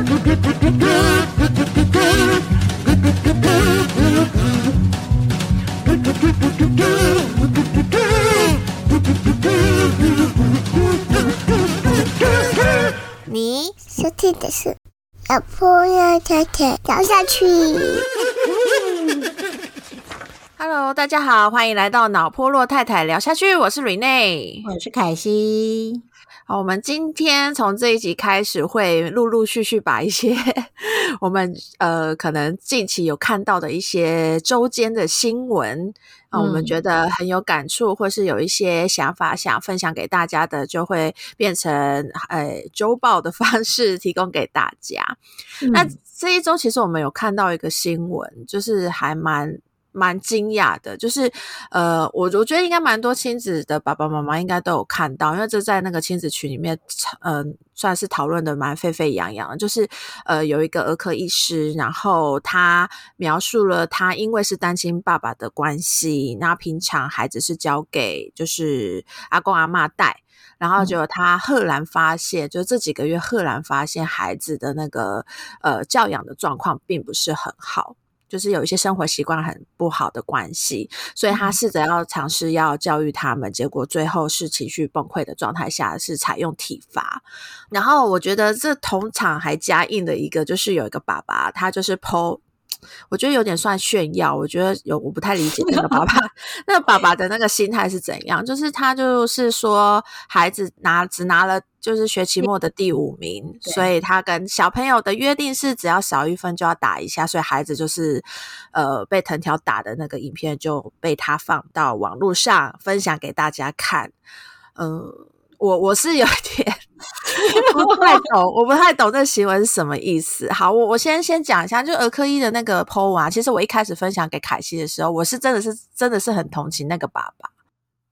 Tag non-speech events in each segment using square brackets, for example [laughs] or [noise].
你收听的是小朋友太太聊下去。Hello，大家好，欢迎来到脑波洛太太聊下去，我是 Rene。我是凯西。好，我们今天从这一集开始，会陆陆续续把一些 [laughs] 我们呃可能近期有看到的一些周间的新闻啊、呃我们嗯觉得很有感触，或是有一些想法想分享给大家的，就会变成呃周报的方式提供给大家。那嗯这一周其实我们有看到一个新闻，就是还蛮蛮惊讶的，就是呃，我我觉得应该蛮多亲子的爸爸妈妈应该都有看到，因为这在那个亲子群里面，嗯、算是讨论的蛮沸沸扬扬的。就是呃，有一个儿科医师，然后他描述了他因为是单亲爸爸的关系，那平常孩子是交给就是阿公阿嬷带。然后结果他赫然发现，就这几个月赫然发现孩子的那个呃教养的状况并不是很好，就是有一些生活习惯很不好的关系，所以他试着要尝试要教育他们，结果最后是情绪崩溃的状态下是采用体罚。然后我觉得这同场还加印的一个就是有一个爸爸，他就是剖。我觉得有点算炫耀，我觉得有我不太理解那个爸爸，[laughs] 那个爸爸的那个心态是怎样？就是他就是说，孩子拿只拿了就是学期末的第五名，所以他跟小朋友的约定是，只要少一分就要打一下，所以孩子就是呃被藤条打的那个影片就被他放到网络上分享给大家看。嗯、我我是有点不太懂，我不太懂这行为是什么意思。好，我我先先讲一下，就儿科医的那个 PO 其实我一开始分享给凯西的时候，我是真的是真的是很同情那个爸爸。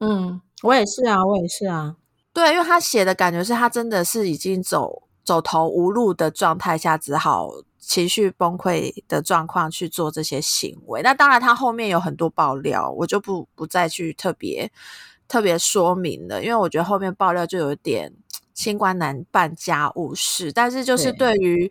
嗯，我也是啊，我也是啊。对，因为他写的感觉是他真的是已经走走投无路的状态下，只好情绪崩溃的状况去做这些行为。那当然，他后面有很多爆料，我就不不再去特别特别说明的，因为我觉得后面爆料就有点清官难办家务事。但是就是对对于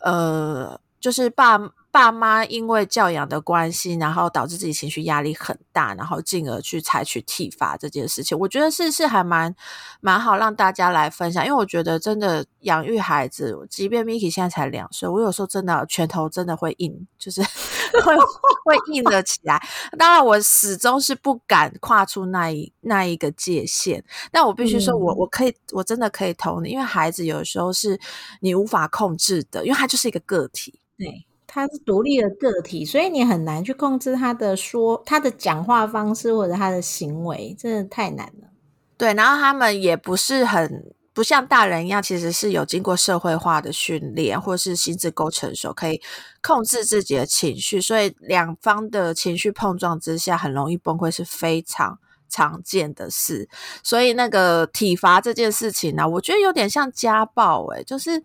呃，就是爸爸妈因为教养的关系，然后导致自己情绪压力很大，然后进而去采取体罚这件事情，我觉得是是还蛮蛮好让大家来分享，因为我觉得真的养育孩子，即便 Miki 现在才两岁，我有时候真的拳头真的会硬，就是 [laughs] 会会硬了起来。当然，我始终是不敢跨出那一那一个界限，但我必须说我，嗯我可以，我真的可以同你，因为孩子有时候是你无法控制的，因为他就是一个个体。对，他是独立的个体，所以你很难去控制他的说、他的讲话方式或者他的行为，真的太难了。对，然后他们也不是很不像大人一样，其实是有经过社会化的训练，或是心智够成熟，可以控制自己的情绪，所以两方的情绪碰撞之下，很容易崩溃，是非常。常见的事，所以那个体罚这件事情呢、我觉得有点像家暴、欸，就是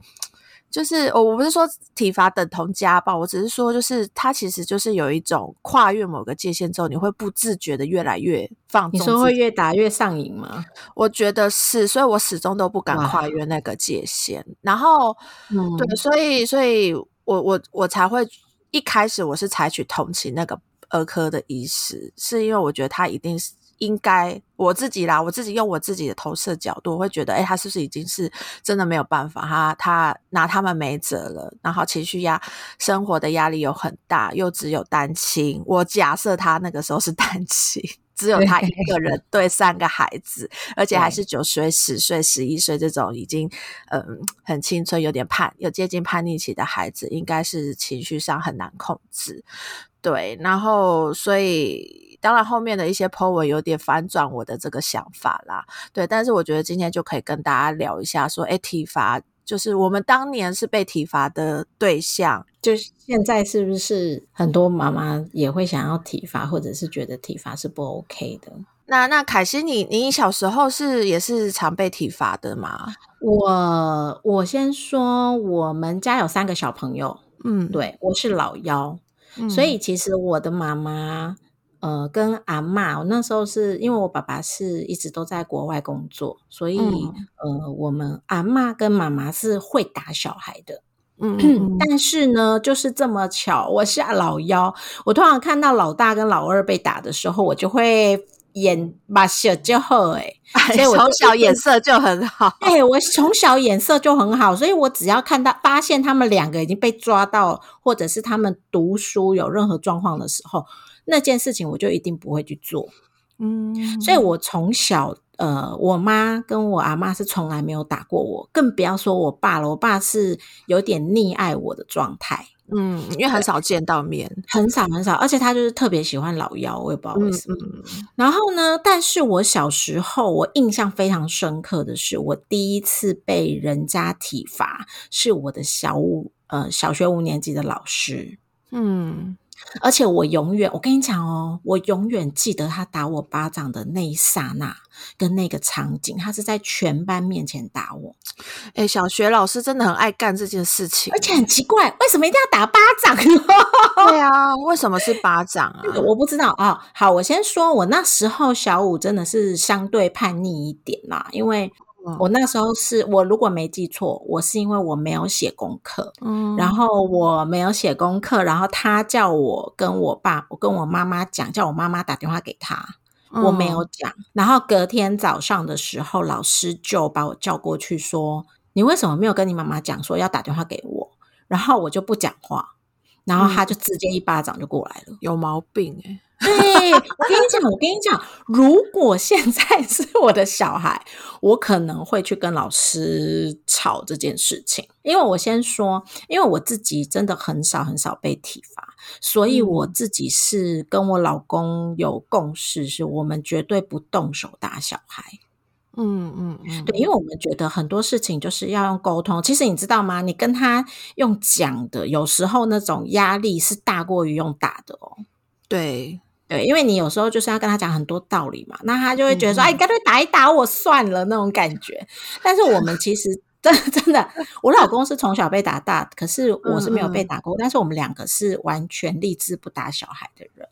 就是我我不是说体罚等同家暴，我只是说就是他其实就是有一种跨越某个界限之后，你会不自觉的越来越放纵你。说会越打越上瘾吗？我觉得是，所以我始终都不敢跨越那个界限。然后，嗯对，所以，所以我我我才会一开始我是采取同情那个儿科的医师，是因为我觉得他一定是应该我自己啦，我自己用我自己的投射角度，我会觉得，哎，他是不是已经是真的没有办法？他他拿他们没辙了，然后情绪压生活的压力又很大，又只有单亲。我假设他那个时候是单亲。[laughs] 只有他一个人对三个孩子，而且还是九岁、十岁、十一岁这种已经嗯很青春、有点叛、有接近叛逆期的孩子，应该是情绪上很难控制。对，然后所以当然后面的一些 po 文有点反转我的这个想法啦。对，但是我觉得今天就可以跟大家聊一下，说，哎，体罚就是我们当年是被体罚的对象，就是现在是不是很多妈妈也会想要体罚，或者是觉得体罚是不 OK 的？那那凯西你，你小时候是也是常被体罚的吗？我我先说，我们家有三个小朋友，嗯，对我是老幺，嗯所以其实我的妈妈，呃，跟阿嬷，我那时候是因为我爸爸是一直都在国外工作，所以、嗯呃，我们阿嬷跟妈妈是会打小孩的。嗯嗯但是呢，就是这么巧，我下老幺，我通常看到老大跟老二被打的时候，我就会眼把小就好 [laughs] 哎，哎所以我就从小眼色就很好。哎、我从小眼色就很好，所以我只要看到发现他们两个已经被抓到，或者是他们读书有任何状况的时候，那件事情我就一定不会去做。嗯，所以我从小，呃，我妈跟我阿妈是从来没有打过我，更不要说我爸了。我爸是有点溺爱我的状态，嗯，因为很少见到面，很少很少，而且他就是特别喜欢老妖，我也不知道为嗯什么。嗯然后呢，但是我小时候我印象非常深刻的是，我第一次被人家体罚，是我的小五呃小学五年级的老师。嗯，而且我永远，我跟你讲哦，我永远记得他打我巴掌的那一刹那跟那个场景，他是在全班面前打我，哎、小学老师真的很爱干这件事情，而且很奇怪，为什么一定要打巴掌？[laughs] 对啊，为什么是巴掌啊？这个我不知道啊、好，我先说，我那时候小五真的是相对叛逆一点啦，因为嗯我那时候是我如果没记错，我是因为我没有写功课，嗯，然后我没有写功课，然后他叫我跟我爸，我跟我妈妈讲，叫我妈妈打电话给他，我没有嗯讲。然后隔天早上的时候，老师就把我叫过去说：“你为什么没有跟你妈妈讲说要打电话给我？”然后我就不讲话，然后他就直接一巴掌就过来了。有毛病哎、对，我跟你讲，我跟你讲，如果现在 [laughs] 是我的小孩，我可能会去跟老师吵这件事情。因为我先说，因为我自己真的很少很少被体罚，所以我自己是跟我老公有共识，是我们绝对不动手打小孩。嗯嗯嗯，对，因为我们觉得很多事情就是要用沟通。其实你知道吗？你跟他用讲的，有时候那种压力是大过于用打的哦。对，对，因为你有时候就是要跟他讲很多道理嘛，那他就会觉得说，嗯哎，干脆打一打我算了那种感觉。但是我们其实真的真的，我老公是从小被打大，可是我是没有被嗯嗯打过，但是我们两个是完全立志不打小孩的人。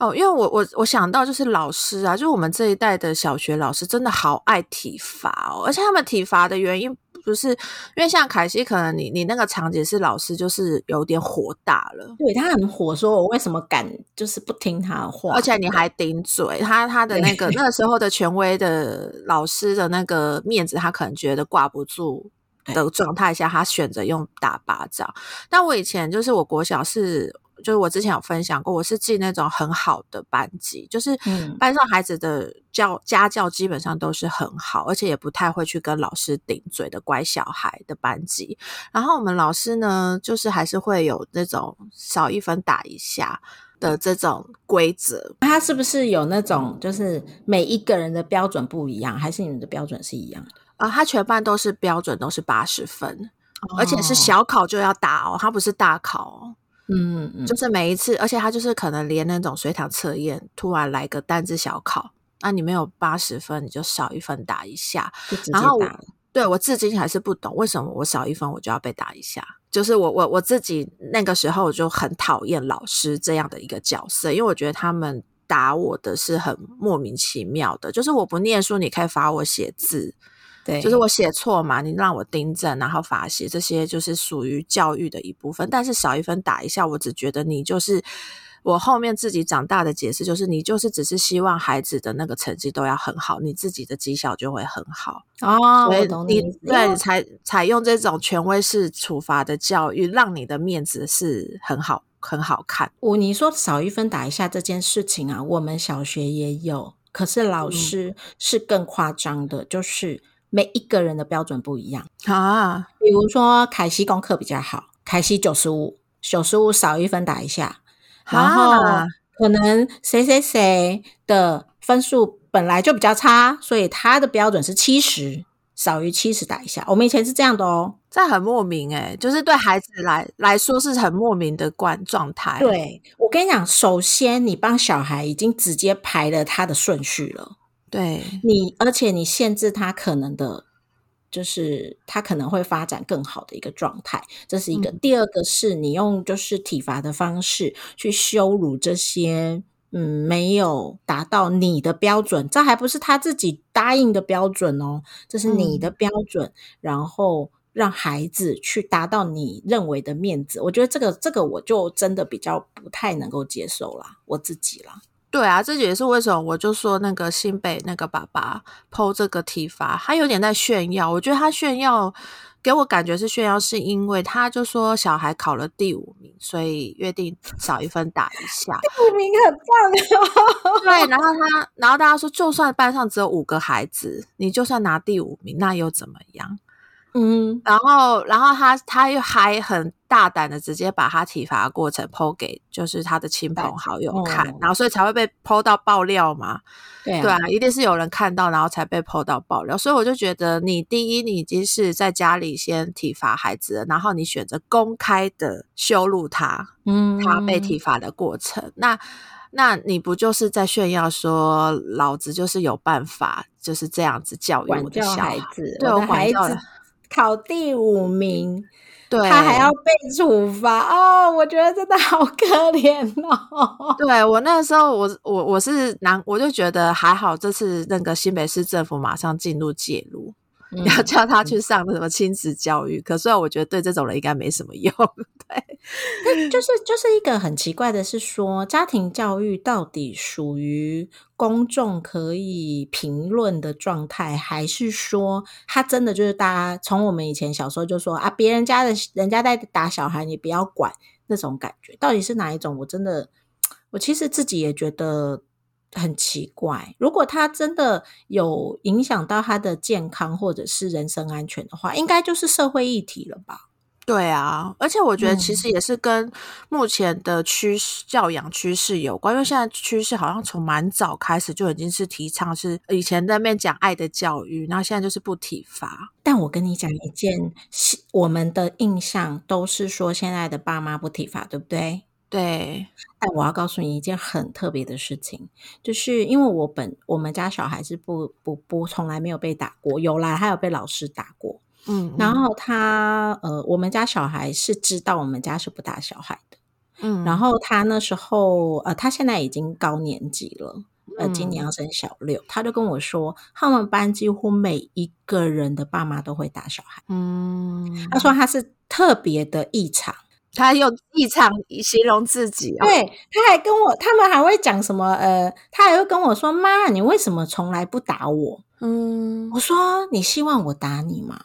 哦，因为我我我想到就是老师啊，就是我们这一代的小学老师真的好爱体罚哦，而且他们体罚的原因不是因为像凯西，可能你你那个场景是老师就是有点火大了。对他很火，说我为什么敢就是不听他的话，而且你还顶嘴，他他的那个那个时候的权威的老师的那个面子，他可能觉得挂不住的状态下，他选择用打巴掌。但我以前就是我国小是，就是我之前有分享过，我是进那种很好的班级，就是嗯班上孩子的教家教基本上都是很好，而且也不太会去跟老师顶嘴的乖小孩的班级。然后我们老师呢，就是还是会有那种少一分打一下的这种规则。他是不是有那种就是每一个人的标准不一样，还是你们的标准是一样的？啊，他全班都是标准都是八十分，而且是哦小考就要打哦，他不是大考哦。嗯嗯，就是每一次，而且他就是可能连那种随堂测验，突然来个单字小考，那你没有八十分，你就少一分打一下。然后我。对我至今还是不懂为什么我少一分我就要被打一下。就是我我我自己那个时候我就很讨厌老师这样的一个角色，因为我觉得他们打我的是很莫名其妙的。就是我不念书，你可以罚我写字，对，就是我写错嘛，你让我订正，然后罚写，这些就是属于教育的一部分。但是少一分打一下，我只觉得你就是我后面自己长大的解释，就是你就是只是希望孩子的那个成绩都要很好，你自己的绩效就会很好。哦，所以你对采采用这种权威式处罚的教育，让你的面子是很好很好看。我你说少一分打一下这件事情啊，我们小学也有，可是老嗯师是更夸张的，就是每一个人的标准不一样。啊，比如说凯西功课比较好，凯西九十五，九十五少一分打一下，然后啊可能谁谁谁的分数本来就比较差，所以他的标准是七十，少于七十打一下。我们以前是这样的哦。这很莫名诶、就是对孩子来来说是很莫名的观状态。，对我跟你讲，首先你帮小孩已经直接排了他的顺序了。对，你而且你限制他可能的，就是他可能会发展更好的一个状态，这是一个。嗯第二个是你用就是体罚的方式去羞辱这些嗯没有达到你的标准，这还不是他自己答应的标准哦，这是你的标准，然后。让孩子去达到你认为的面子，我觉得这个这个我就真的比较不太能够接受啦，我自己啦。对啊，这也是为什么我就说那个新北那个爸爸剖这个体罚，他有点在炫耀。我觉得他炫耀给我感觉是炫耀，是因为他就说小孩考了第五名，所以约定少一分打一下。第五名很棒哦。对，然后他，然后大家说，就算班上只有五个孩子，你就算拿第五名，那又怎么样？嗯，然后，然后他他又还很大胆的直接把他体罚过程剖给就是他的亲朋好友看，然后所以才会被剖到爆料嘛。对对啊，一定是有人看到，然后才被剖到爆料。所以我就觉得，你第一，你已经是在家里先体罚孩子了，然后你选择公开的羞辱他，嗯，他被体罚的过程，那那你不就是在炫耀说，老子就是有办法，就是这样子教育我的小孩子，对我的孩子。考第五名，对他还要被处罚哦，我觉得真的好可怜哦。对我那时候，我我我是难，我就觉得还好，这次那个新北市政府马上进入介入。要叫他去上什么亲子教育，可虽然我觉得对这种人应该没什么用，对，就是就是一个很奇怪的是说，家庭教育到底属于公众可以评论的状态，还是说他真的就是大家从我们以前小时候就说啊，别人家的人家在打小孩，你不要管那种感觉，到底是哪一种？我真的，我其实自己也觉得。很奇怪，如果他真的有影响到他的健康或者是人身安全的话，应该就是社会议题了吧？对啊，而且我觉得其实也是跟目前的趋势、教养趋势有关，因为现在趋势好像从蛮早开始就已经是提倡是以前在那边讲爱的教育，然后现在就是不体罚。但我跟你讲一件，我们的印象都是说现在的爸妈不体罚，对不对？对，但我要告诉你一件很特别的事情，就是因为我本我们家小孩是不不不从来没有被打过，有啦，他有被老师打过，嗯，然。后他呃，我们家小孩是知道我们家是不打小孩的，嗯，然。后他那时候呃，他现在已经高年级了，呃，今年。要升小六，他就跟我说，他们班几乎每一个人的爸妈都会打小孩，嗯，他说。他是特别的异常。他用异常形容自己，对，他还跟我，他们还会讲什么？呃，他还会跟我说：“妈，你为什么从来不打我？”嗯，我说：“你希望我打你吗？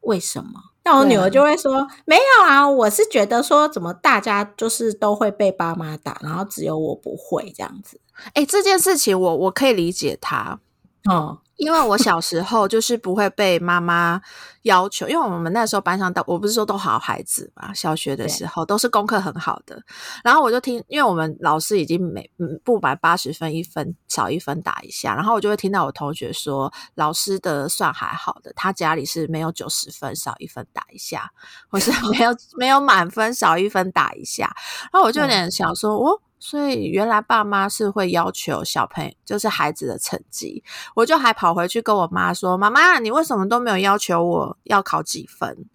为什么？”那我女儿就会说：“没有啊，我是觉得说，怎么大家就是都会被爸妈打，然后只有我不会这样子。”哎，这件事情我我可以理解他，哦。[laughs] 因为我小时候就是不会被妈妈要求，因为我们那时候班上都我不是说都好孩子嘛，小学的时候都是功课很好的。然后我就听，因为我们老师已经每不满八十分，一分少一分打一下。然后我就会听到我同学说，老师的算还好的，他家里是没有九十分少一分打一下，或是 [laughs] 没有没有满分少一分打一下。然后我就有点想说，哦。所以原来爸妈是会要求小朋友，就是孩子的成绩，我就还跑回去跟我妈说：“妈妈，你为什么都没有要求我要考几分？”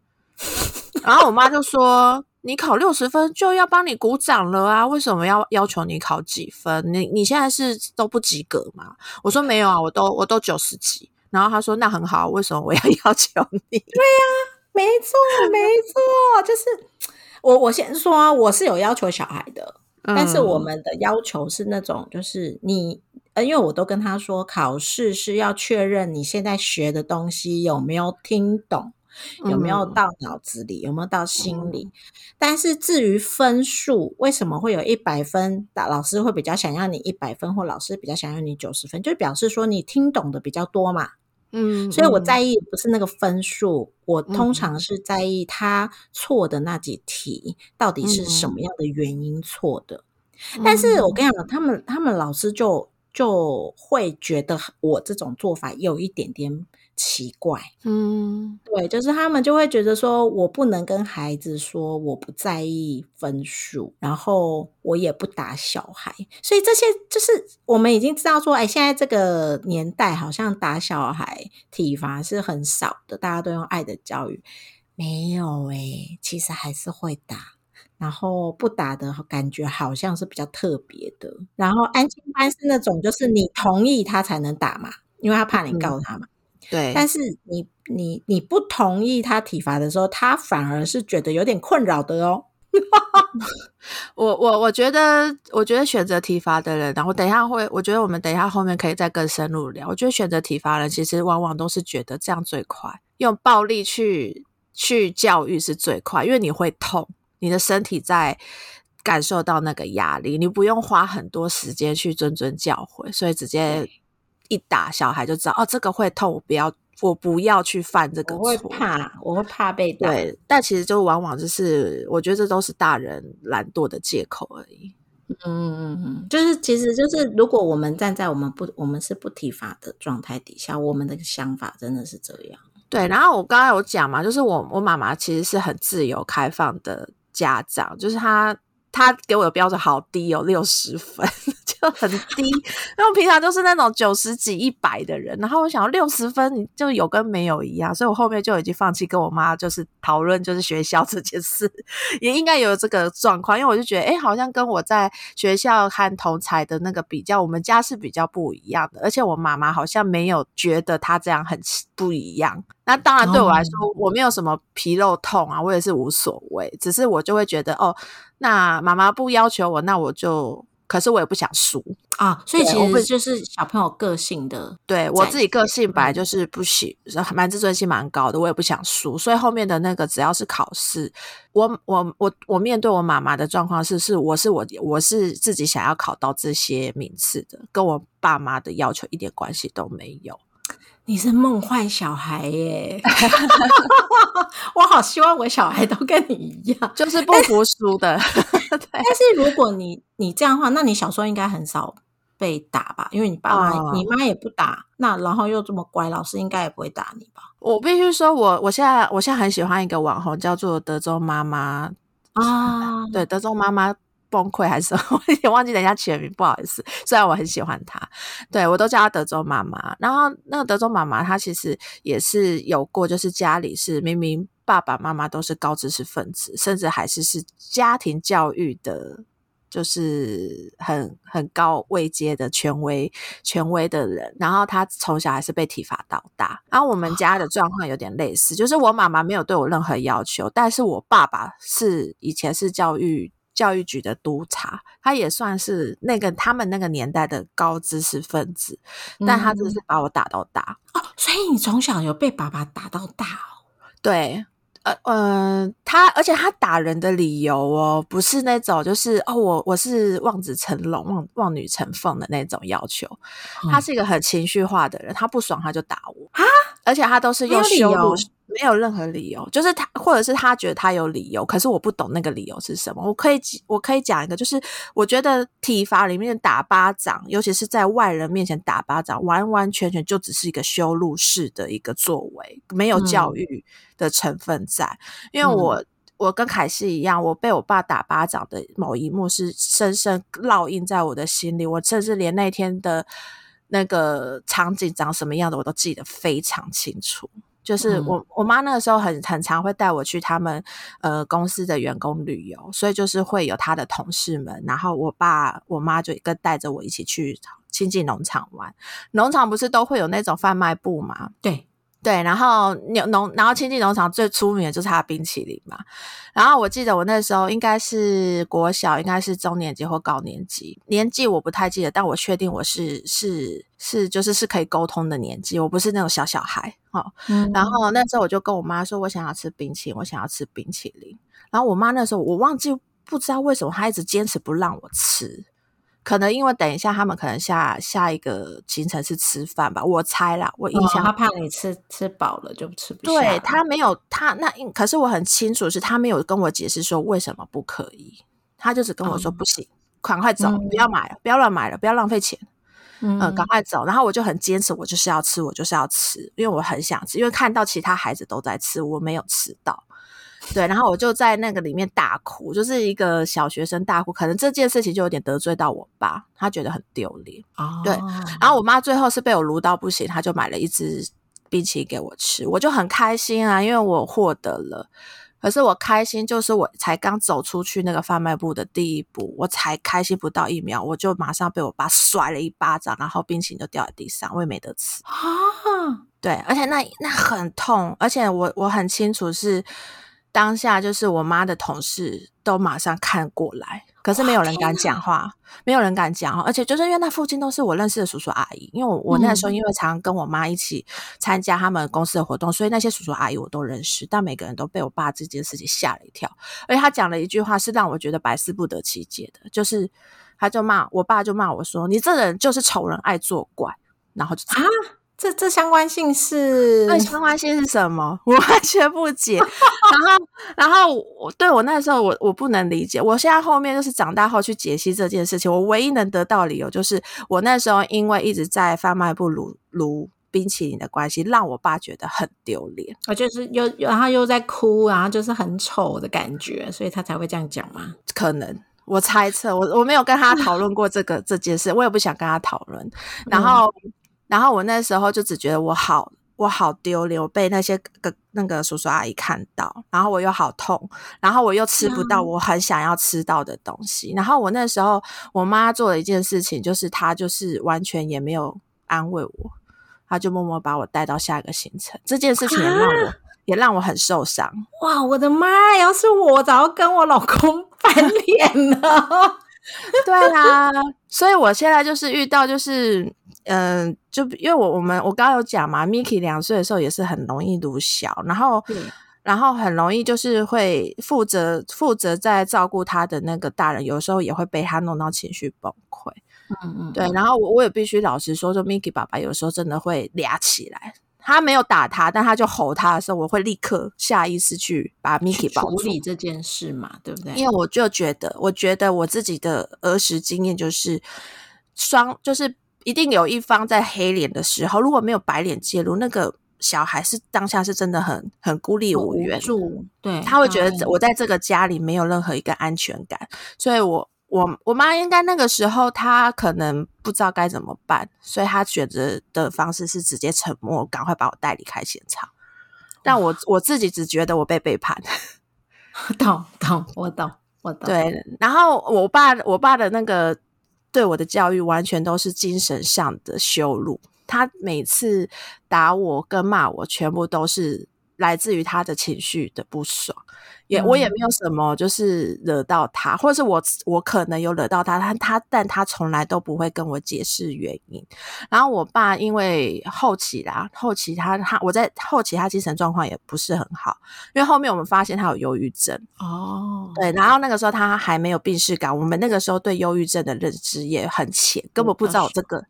然后我妈就说：“你考六十分就要帮你鼓掌了啊，为什么要要求你考几分？你你现在是都不及格吗？”我说：“没有啊，我都我都九十几。”然后她说：“那很好，为什么我要 [laughs] 要求你？”对呀，没错，没错，就是我我先说，我是有要求小孩的。但是我们的要求是那种，就是你，呃，因为我都跟他说，考试是要确认你现在学的东西有没有听懂，有没有到脑子里，有没有到心里。但是至于分数，为什么会有一百分？老师会比较想要你一百分，或老师比较想要你九十分，就表示说你听懂的比较多嘛。嗯，所以我在意不是那个分数，我通常是在意他错的那几题到底是什么样的原因错的。但是我跟你讲，他们他们老师就就会觉得我这种做法有一点点。奇怪，嗯，对，就是他们就会觉得说，我不能跟孩子说我不在意分数，然后我也不打小孩，所以这些就是我们已经知道说，哎，现在这个年代好像打小孩体罚是很少的，大家都用爱的教育，没有哎，其实还是会打，然后不打的感觉好像是比较特别的，然后安心班是那种就是你同意他才能打嘛，因为他怕你告他嘛。对，但是你你你不同意他体罚的时候，他反而是觉得有点困扰的哦。[laughs] 我我我觉得，我觉得选择体罚的人，然后等一下会，我觉得我们等一下后面可以再更深入聊。我觉得选择体罚人，其实往往都是觉得这样最快，用暴力去去教育是最快，因为你会痛，你的身体在感受到那个压力，你不用花很多时间去谆谆教诲，所以直接一打小孩就知道，哦，这个会痛，我不要。我不要去犯这个错，我会怕，我会怕被打。对，但其实就往往就是，我觉得这都是大人懒惰的借口而已。嗯嗯嗯，就是其实就是，如果我们站在我们不我们是不体罚的状态底下，我们的想法真的是这样。对，然后我刚刚有讲嘛，就是我我妈妈其实是很自由开放的家长，就是她她给我的标准好低，哦六十分。就很低，因为平常就是那种九十几、一百的人，然后我想要六十分，你就有跟没有一样，所以我后面就已经放弃跟我妈就是讨论就是学校这件事，也应该有这个状况，因为我就觉得，哎，好像跟我在学校和同才的那个比较，我们家是比较不一样的，而且我妈妈好像没有觉得她这样很不一样。那当然对我来说，我没有什么皮肉痛啊，我也是无所谓，只是我就会觉得，哦，那妈妈不要求我，那我就。可是我也不想输啊，所以其实就是小朋友个性的。对我自己个性本来就是不喜，蛮自尊心蛮高的，我也不想输。所以后面的那个只要是考试，我我我我面对我妈妈的状况是，是我是我我是自己想要考到这些名次的，跟我爸妈的要求一点关系都没有。你是梦幻小孩耶！[laughs] 我好希望我小孩都跟你一样，[laughs] 就是不服输的。[laughs] 但是如果你你这样的话，那你小时候应该很少被打吧？因为你爸妈、你妈也不打，那然后又这么乖，老师应该也不会打你吧？我必须说，我我现在我现在很喜欢一个网红，叫做德州妈妈啊，对，德州妈妈。崩溃还是什么？我有点忘记人家起名，不好意思。虽然我很喜欢她，对我都叫她德州妈妈。然后那个德州妈妈，她其实也是有过，就是家里是明明爸爸妈妈都是高知识分子，甚至还是是家庭教育的，就是很很高位阶的权威权威的人。然后她从小还是被体罚到大。然后我们家的状况有点类似，就是我妈妈没有对我任何要求，但是我爸爸是以前是教育。教育局的督察，他也算是那个他们那个年代的高知识分子，但他只是把我打到大哦，所以你从小有被爸爸打到大哦？对，呃呃，他而且他打人的理由哦，不是那种就是哦，我我是望子成龙、望望女成凤的那种要求，他是一个很情绪化的人，他不爽他就打我啊，而且他都是用羞辱。没有任何理由，就是他，或者是他觉得他有理由，可是我不懂那个理由是什么。我可以，我可以讲一个，就是我觉得体罚里面打巴掌，尤其是在外人面前打巴掌，完完全全就只是一个羞辱式的一个作为，没有教育的成分在。因为我，我跟凯西一样，我被我爸打巴掌的某一幕是深深烙印在我的心里，我甚至连那天的那个场景长什么样的我都记得非常清楚。就是我我妈那个时候很很常会带我去他们呃公司的员工旅游，所以就是会有他的同事们，然后我爸我妈就跟带着我一起去亲近农场玩。农场不是都会有那种贩卖部吗？对。对，然后农，然后亲近农场最出名的就是它的冰淇淋嘛。然后我记得我那时候应该是国小，应该是中年级或高年级，年纪我不太记得，但我确定我是是是，就是是可以沟通的年纪，我不是那种小小孩哦。然后那时候我就跟我妈说，我想要吃冰淇淋，我想要吃冰淇淋。然后我妈那时候我忘记不知道为什么她一直坚持不让我吃。可能因为等一下他们可能下下一个行程是吃饭吧，我猜啦，我印象他怕你吃吃饱了就吃不下。对他没有他那，可是我很清楚是他没有跟我解释说为什么不可以，他就只跟我说不行，赶快走，不要买了，不要乱买了，不要浪费钱，嗯，赶快走。然后我就很坚持，我就是要吃，我就是要吃，因为我很想吃，因为看到其他孩子都在吃，我没有吃到。对，然后我就在那个里面大哭，就是一个小学生大哭。可能这件事情就有点得罪到我爸，他觉得很丢脸。哦，对。然后我妈最后是被我撸到不行，她就买了一支冰淇淋给我吃，我就很开心啊，因为我获得了可是我开心，就是我才刚走出去那个贩卖部的第一步，我才开心不到一秒，我就马上被我爸甩了一巴掌，然后冰淇淋就掉在地上，我也没得吃。啊，对，而且那那很痛，而且我我很清楚是当下就是我妈的同事都马上看过来，可是没有人敢讲话，没有人敢讲话，而且就是因为那附近都是我认识的叔叔阿姨，因为我我那时候嗯。因为常常跟我妈一起参加他们公司的活动，所以那些叔叔阿姨我都认识，但每个人都被我爸这件事情吓了一跳，而且他讲了一句话是让我觉得百思不得其解的，就是他就骂我爸就骂我说你这人就是丑人爱作怪，然后就啊这这相关性是对相关性是什么？[laughs] 我完全不解。然后，然后我对我那时候我我不能理解。我现在后面就是长大后去解析这件事情，我唯一能得到理由就是我那时候因为一直在贩卖部撸撸冰淇淋的关系，让我爸觉得很丢脸。我就是又然后又在哭，然后就是很丑的感觉，所以他才会这样讲吗？可能我猜测，我我没有跟他讨论过这个这件事，我也不想跟他讨论。然后，然后我那时候就只觉得我好，我好丢脸，我被那些个那个叔叔阿姨看到，然后我又好痛，然后我又吃不到我很想要吃到的东西。然后我那时候我妈做了一件事情，就是她就是完全也没有安慰我，她就默默把我带到下一个行程。这件事情也让我、也让我很受伤。哇，我的妈！要是我早就跟我老公翻脸了。[laughs] 对啦，所以我现在就是遇到就是，嗯、就因为我我们我刚刚有讲嘛，Miki 两岁的时候也是很容易读小，然后然后很容易就是会负责负责在照顾他的那个大人，有时候也会被他弄到情绪崩溃。嗯嗯，对，然后我我也必须老实说，就 Miki 爸爸有时候真的会俩起来。他没有打他，但他就吼他的时候，我会立刻下意识去把 Miki 抱住。处理这件事嘛，对不对？因为我就觉得，我觉得我自己的儿时经验就是双，就是一定有一方在黑脸的时候，如果没有白脸介入，那个小孩是当下是真的很很孤立无援，助，对，他会觉得嗯我在这个家里没有任何一个安全感，所以我我我妈应该那个时候她可能不知道该怎么办，所以她选择的方式是直接沉默，赶快把我带离开现场。但我我自己只觉得我被背叛。[laughs] 懂懂，我懂我懂。，对，然后我爸我爸的那个对我的教育完全都是精神上的羞辱，他每次打我跟骂我，全部都是来自于他的情绪的不爽。也我也嗯没有什么，就是惹到他，或者是我我可能有惹到他，他他但他从来都不会跟我解释原因。然后我爸因为后期啦，后期他他我在后期他精神状况也不是很好，因为后面我们发现他有忧郁症。哦，对，然后那个时候他还没有病视感，我们那个时候对忧郁症的认知也很浅，根本不知道这个，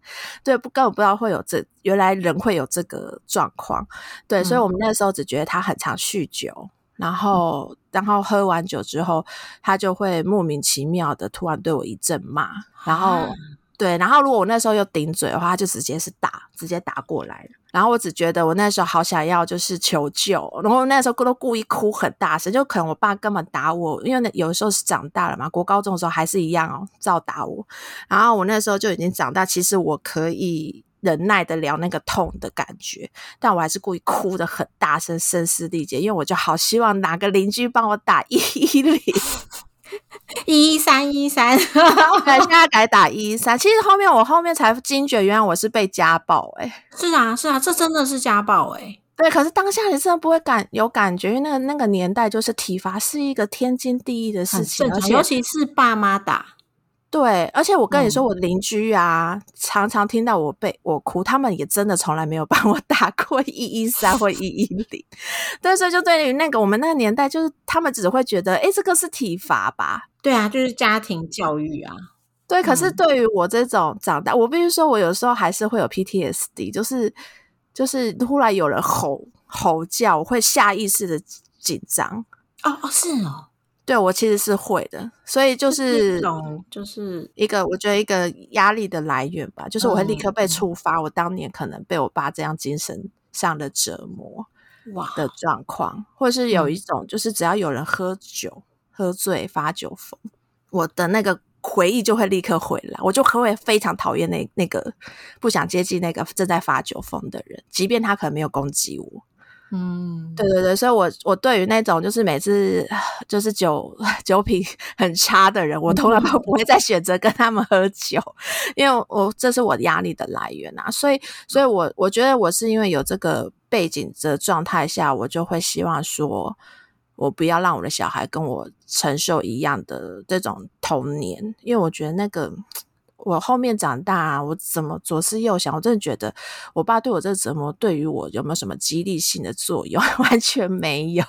对，不根本不知道会有这，原来人会有这个状况，对，所以嗯我们那时候只觉得他很常酗酒，然后然后喝完酒之后，他就会莫名其妙的突然对我一阵骂，然后。啊对，然后如果我那时候又顶嘴的话，他就直接是打，直接打过来了。然后我只觉得我那时候好想要就是求救，然后那时候都故意哭很大声，就可能我爸根本打我，因为那有时候是长大了嘛，国高中的时候还是一样哦，照打我。然后我那时候就已经长大，其实我可以忍耐得了那个痛的感觉，但我还是故意哭的很大声，声嘶力竭，因为我就好希望哪个邻居帮我打一一零。[laughs] 一三一三，对，现在改打一三。其实后面我后面才惊觉，原来我是被家暴、欸。哎，是啊是啊，这真的是家暴哎、对，可是当下你真的不会感有感觉，因为那个那个年代就是体罚是一个天经地义的事情，而且尤其是爸妈打，对，而且我跟你说，嗯我邻居啊，常常听到我被我哭，他们也真的从来没有帮我打过一一三或一一零。对，所以就对于那个我们那个年代，就是他们只会觉得，哎，这个是体罚吧？对啊，就是家庭教育啊，对，可是嗯对于我这种长大，我必须说，我有时候还是会有 PTSD，就是就是突然有人吼吼叫，我会下意识的紧张。哦哦是哦，对我其实是会的，所以就是一是种就是一个我觉得一个压力的来源吧，就是我会立刻被触发，我当年可能被我爸这样精神上的折磨哇的。状况，或者是有嗯。一种就是只要有人喝酒喝醉发酒疯，我的那个回忆就会立刻回来，我就会非常讨厌那那个不想接近那个正在发酒疯的人，即便他可能没有攻击我。嗯，对对对，所以我我对于那种就是每次就是酒 [laughs] 酒品很差的人，我从来都不会再选择跟他们喝酒，因为我这是我压力的来源啊。所以，所以我我觉得我是因为有这个背景的状态下，我就会希望说，我不要让我的小孩跟我承受一样的这种童年，因为我觉得那个。我后面长大，我怎么左思右想，我真的觉得我爸对我这折磨，对于我有没有什么激励性的作用？[laughs] 完全没有，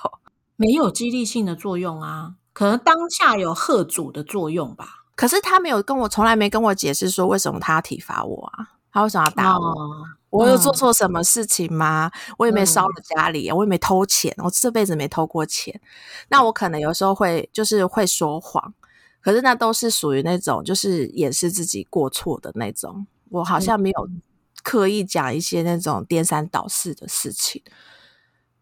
没有激励性的作用啊，可能当下有贺阻的作用吧。可是他没有跟我，从来没跟我解释说为什么他要体罚我啊？他为什么要打我？我有做错什么事情吗？我也没烧了家里，我也没偷钱，我这辈子没偷过钱。那我可能有时候会就是会说谎。可是那都是属于那种，就是掩饰自己过错的那种。我好像没有刻意讲一些那种颠三倒四的事情。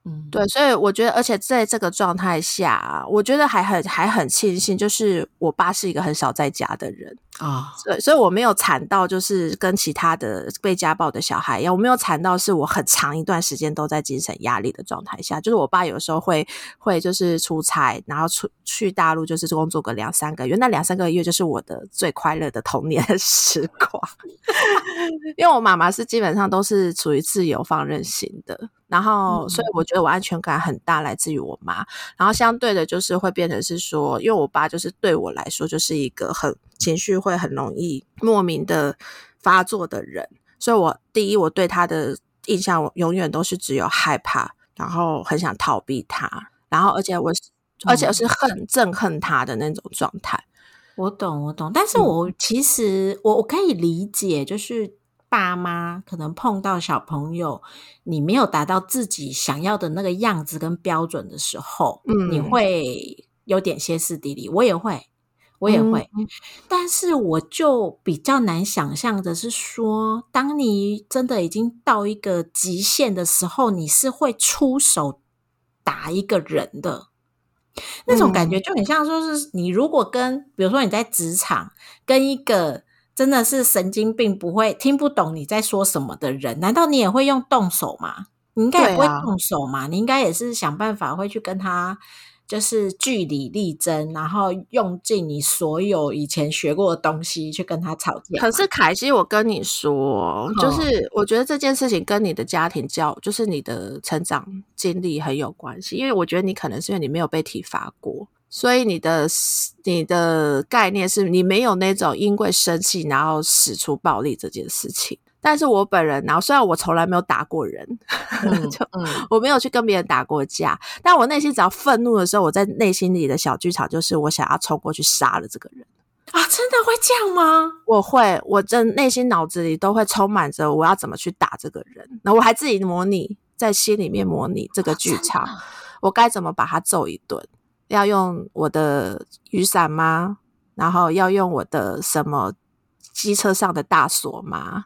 嗯，对，所以我觉得，而且在这个状态下，我觉得还很还很庆幸，就是我爸是一个很少在家的人啊，对，所以我没有惨到就是跟其他的被家暴的小孩一样，我没有惨到是我很长一段时间都在精神压力的状态下，就是我爸有时候会会就是出差，然后出去大陆就是工作个两三个月，那两三个月就是我的最快乐的童年时光，[laughs] 因为我妈妈是基本上都是处于自由放任型的。然后，所以我觉得我安全感很大，来自于我妈。然后相对的，就是会变成是说，因为我爸就是对我来说就是一个很情绪会很容易莫名的发作的人。所以我第一，我对他的印象永远都是只有害怕，然后很想逃避他，然后而且我而且是恨憎恨他的那种状态。我懂，我懂，但是我其实我我可以理解，就是。爸妈可能碰到小朋友，你没有达到自己想要的那个样子跟标准的时候，嗯，你会有点歇斯底里。我也会，我也会，但是我就比较难想象的是说，当你真的已经到一个极限的时候，你是会出手打一个人的那种感觉，就很像说是你如果跟，比如说你在职场跟一个。真的是神经病，不会听不懂你在说什么的人，难道你也会用动手吗？你应该也不会动手嘛？你应该也是想办法会去跟他就是据理力争，然后用尽你所有以前学过的东西去跟他吵架。可是凯西，我跟你说，就是我觉得这件事情跟你的家庭教，就是你的成长经历很有关系，因为我觉得你可能是因为你没有被体罚过。所以你的你的概念是你没有那种因为生气然后使出暴力这件事情，但是我本人然后虽然我从来没有打过人，[laughs] 就我没有去跟别人打过架，但我内心只要愤怒的时候，我在内心里的小剧场就是我想要冲过去杀了这个人啊！真的会这样吗？我会，我真内心脑子里都会充满着我要怎么去打这个人，那我还自己模拟在心里面模拟这个剧场，我该怎么把他揍一顿。要用我的雨伞吗？然后要用我的什么机车上的大锁吗？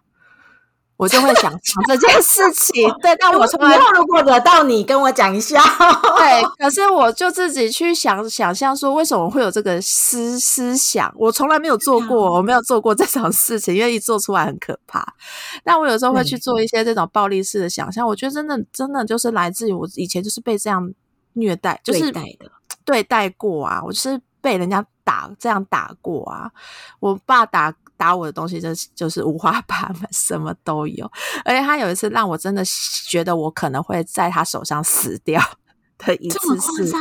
我就会想 [laughs] 想这件事情。[laughs] 对，但我从来如果得到你跟我讲一下。[laughs] 对，可是我就自己去想想象说，为什么会有这个思思想？我从来没有做过，我没有做过这种事情，因为一做出来很可怕。但我有时候会去做一些这种暴力式的想象。我觉得真的真的就是来自于我以前就是被这样虐待，就是待的。对待过啊，我就是被人家打这样打过啊。我爸打打我的东西，就就是五花八门，什么都有。而且他有一次让我真的觉得我可能会在他手上死掉的一次是，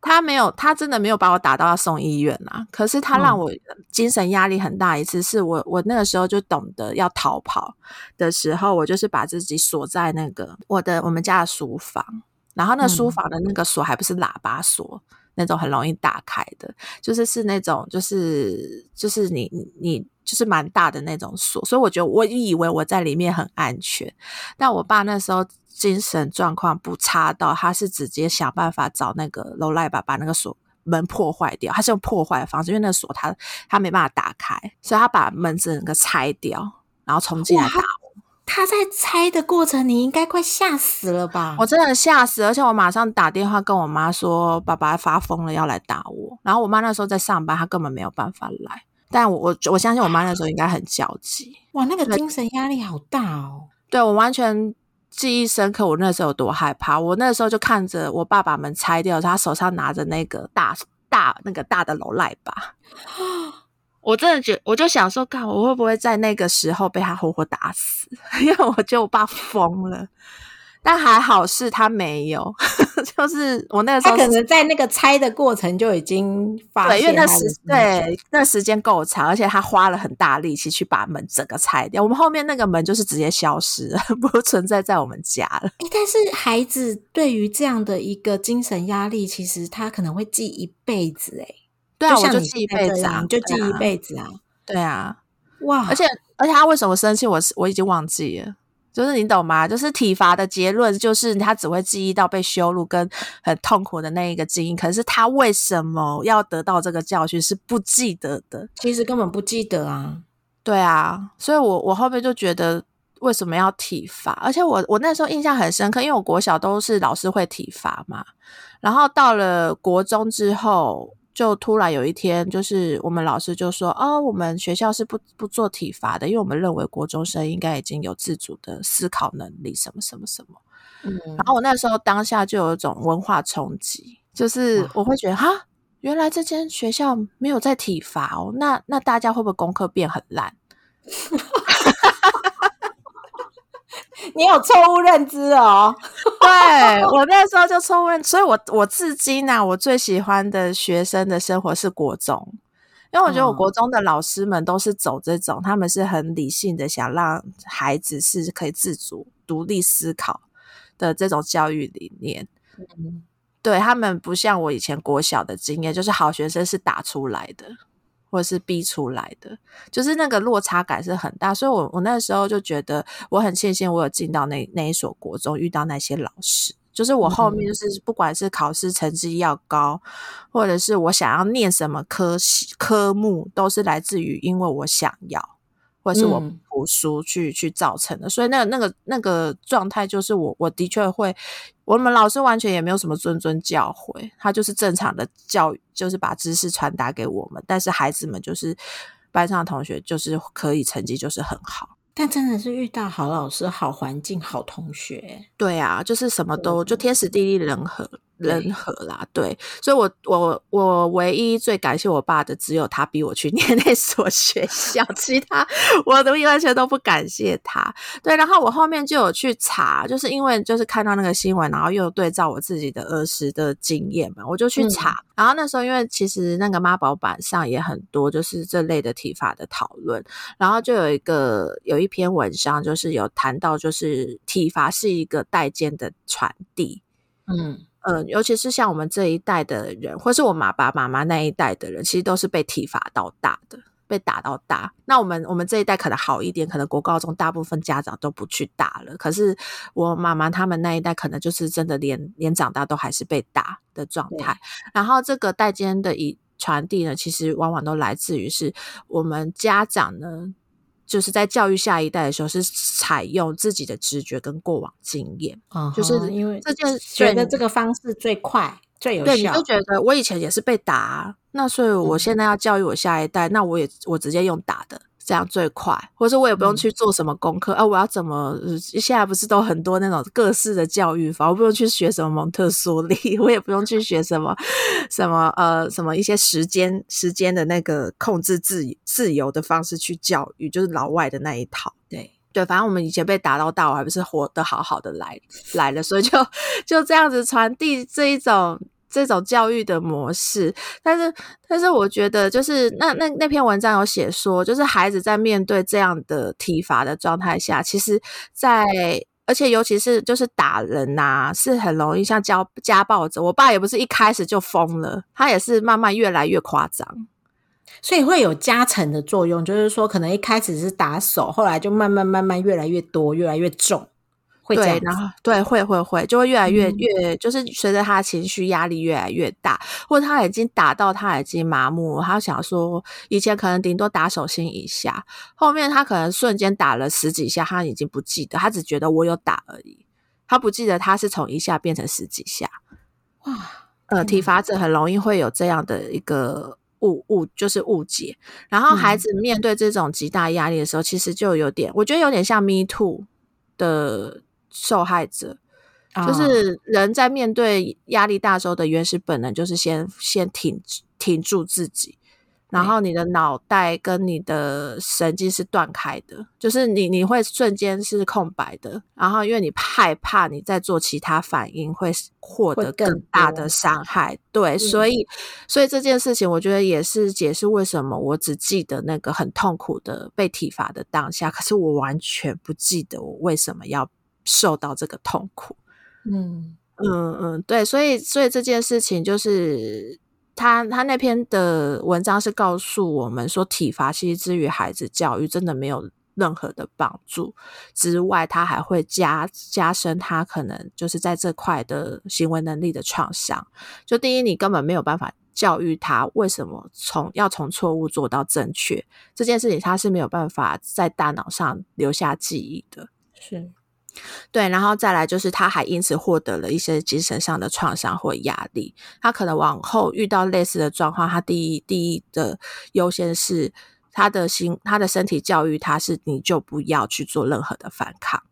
他没有，他真的没有把我打到要送医院啊。可是他让我精神压力很大一次，是我我那个时候就懂得要逃跑的时候，我就是把自己锁在那个我的我们家的书房。然后那书房的那个锁还不是喇叭锁，那种很容易打开的，就是是那种就是就是你你就是蛮大的那种锁，所以我觉得我以为我在里面很安全，但我爸那时候精神状况不差到，他是直接想办法找那个楼赖把把那个锁门破坏掉，他是用破坏的方式，因为那个锁他他没办法打开，所以他把门整个拆掉，然后冲进来打。他在拆的过程，你应该快吓死了吧？我真的吓死，而且我马上打电话跟我妈说，爸爸发疯了，要来打我。然后我妈那时候在上班，她根本没有办法来。但我我我相信我妈那时候应该很焦急。哇，那个精神压力好大哦。对我完全记忆深刻，我那时候有多害怕。我那时候就看着我爸爸门拆掉，他手上拿着那个大大那个大的楼赖把，[gasps] [laughs] 我真的觉，我就想说，看我会不会在那个时候被他活活打死？[laughs] 因为我觉得我爸疯了。但还好是他没有，[laughs] 就是我那个时候他可能在那个拆的过程就已经发现，因为那时对那时间够长，而且他花了很大力气去把门整个拆掉。我们后面那个门就是直接消失了，[laughs] 不存在在我们家了。但是孩子对于这样的一个精神压力，其实他可能会记一辈子。哎，对啊，我就记一辈子啊，就记一辈子啊。对啊，哇！而且而且他为什么生气，我我已经忘记了。就是你懂吗？就是体罚的结论，就是他只会记忆到被羞辱跟很痛苦的那一个记忆。可是他为什么要得到这个教训是不记得的？其实根本不记得啊。对啊，所以我我后面就觉得为什么要体罚？而且我我那时候印象很深刻，因为我国小都是老师会体罚嘛，然后到了国中之后。就突然有一天，就是我们老师就说：“哦，我们学校是不不做体罚的，因为我们认为国中生应该已经有自主的思考能力，什么什么什么。”嗯，然后我那时候当下就有一种文化冲击，就是我会觉得哈，原来这间学校没有在体罚哦，那那大家会不会功课变很烂？[laughs] 你有错误认知哦，[laughs] 对我那时候就错误认，所以我我至今呢，我最喜欢的学生的生活是国中，因为我觉得我国中的老师们都是走这种，他们是很理性的，想让孩子是可以自主、独立思考的这种教育理念。嗯，对他们不像我以前国小的经验，就是好学生是打出来的。或是逼出来的，就是那个落差感是很大，所以我我那时候就觉得我很庆幸我有进到那那一所国中，遇到那些老师，就是我后面就是不管是考试成绩要高，或者是我想要念什么科系科目，都是来自于因为我想要。或是我读书去去造成的，所以那个那个那个状态就是我我的确会，我们老师完全也没有什么谆谆教诲，他就是正常的教育，就是把知识传达给我们，但是孩子们就是班上的同学就是可以成绩就是很好，但真的是遇到好老师、好环境、好同学，对啊，就是什么都就天时地利人和。人和啦，对，所以，我我我唯一最感谢我爸的，只有他逼我去 [laughs] 念那所学校，其他我都完全都不感谢他。对，然后我后面就有去查，就是因为就是看到那个新闻，然后又对照我自己的儿时的经验嘛，我就去查。然后那时候，因为其实那个妈宝版上也很多，就是这类的体法的讨论，然后就有一个有一篇文章，就是有谈到，就是体罚是一个代间的传递，嗯。嗯，尤其是像我们这一代的人，或是我爸爸妈妈那一代的人，其实都是被体罚到大的，被打到大。那我们我们这一代可能好一点，可能国高中大部分家长都不去打了。可是我妈妈他们那一代，可能就是真的连连长大都还是被打的状态。然后这个代间的以传递呢，其实往往都来自于是我们家长呢。就是在教育下一代的时候，是采用自己的直觉跟过往经验，就是因为这件觉得这个方式最快、最有效。对，你就觉得我以前也是被打，那所以我现在要教育我下一代，那我也我直接用打的。这样最快，或者说我也不用去做什么功课啊！我要怎么？现在不是都很多那种各式的教育法，我不用去学什么蒙特梭利，[laughs] 我也不用去学什么什么呃什么一些时间时间的那个控制自自由的方式去教育，就是老外的那一套。对对，反正我们以前被打到大，我还不是活得好好的来来了，所以就就这样子传递这一种。这种教育的模式，但是，但是，我觉得就是那那那篇文章有写说，就是孩子在面对这样的体罚的状态下，其实，在而且尤其是就是打人呐，是很容易像家家暴者。我爸也不是一开始就疯了，他也是慢慢越来越夸张，所以会有加成的作用，就是说可能一开始是打手，后来就慢慢慢慢越来越多，越来越重。对，然后对，会会会，就会越来越越，就是随着他的情绪压力越来越大，或者他已经打到他已经麻木，他想说以前可能顶多打手心一下，后面他可能瞬间打了十几下，他已经不记得，他只觉得我有打而已，他不记得他是从一下变成十几下。哇，呃，体罚者很容易会有这样的一个误误，就是误解。然后孩子面对这种极大压力的时候，其实就有点，我觉得有点像 Me Too 的。受害者。啊就是人在面对压力大时候的原始本能，就是先先挺挺住自己，然后你的脑袋跟你的神经是断开的，就是你你会瞬间是空白的，然后因为你害怕你在做其他反应会获得更更大的伤害，对，所以所以这件事情我觉得也是解释为什么我只记得那个很痛苦的被体罚的当下，可是我完全不记得我为什么要受到这个痛苦。嗯嗯嗯，对，所以所以这件事情就是他他那篇的文章是告诉我们说，体罚其实之于孩子教育真的没有任何的帮助，之外，他还会加加深他可能就是在这块的行为能力的创伤。就第一，你根本没有办法教育他为什么从要从错误做到正确这件事情，他是没有办法在大脑上留下记忆的。是对，然后再来就是他还因此获得了一些精神上的创伤或压力。他可能往后遇到类似的状况，他第一第一的优先是他的心，他的身体教育他是你就不要去做任何的反抗。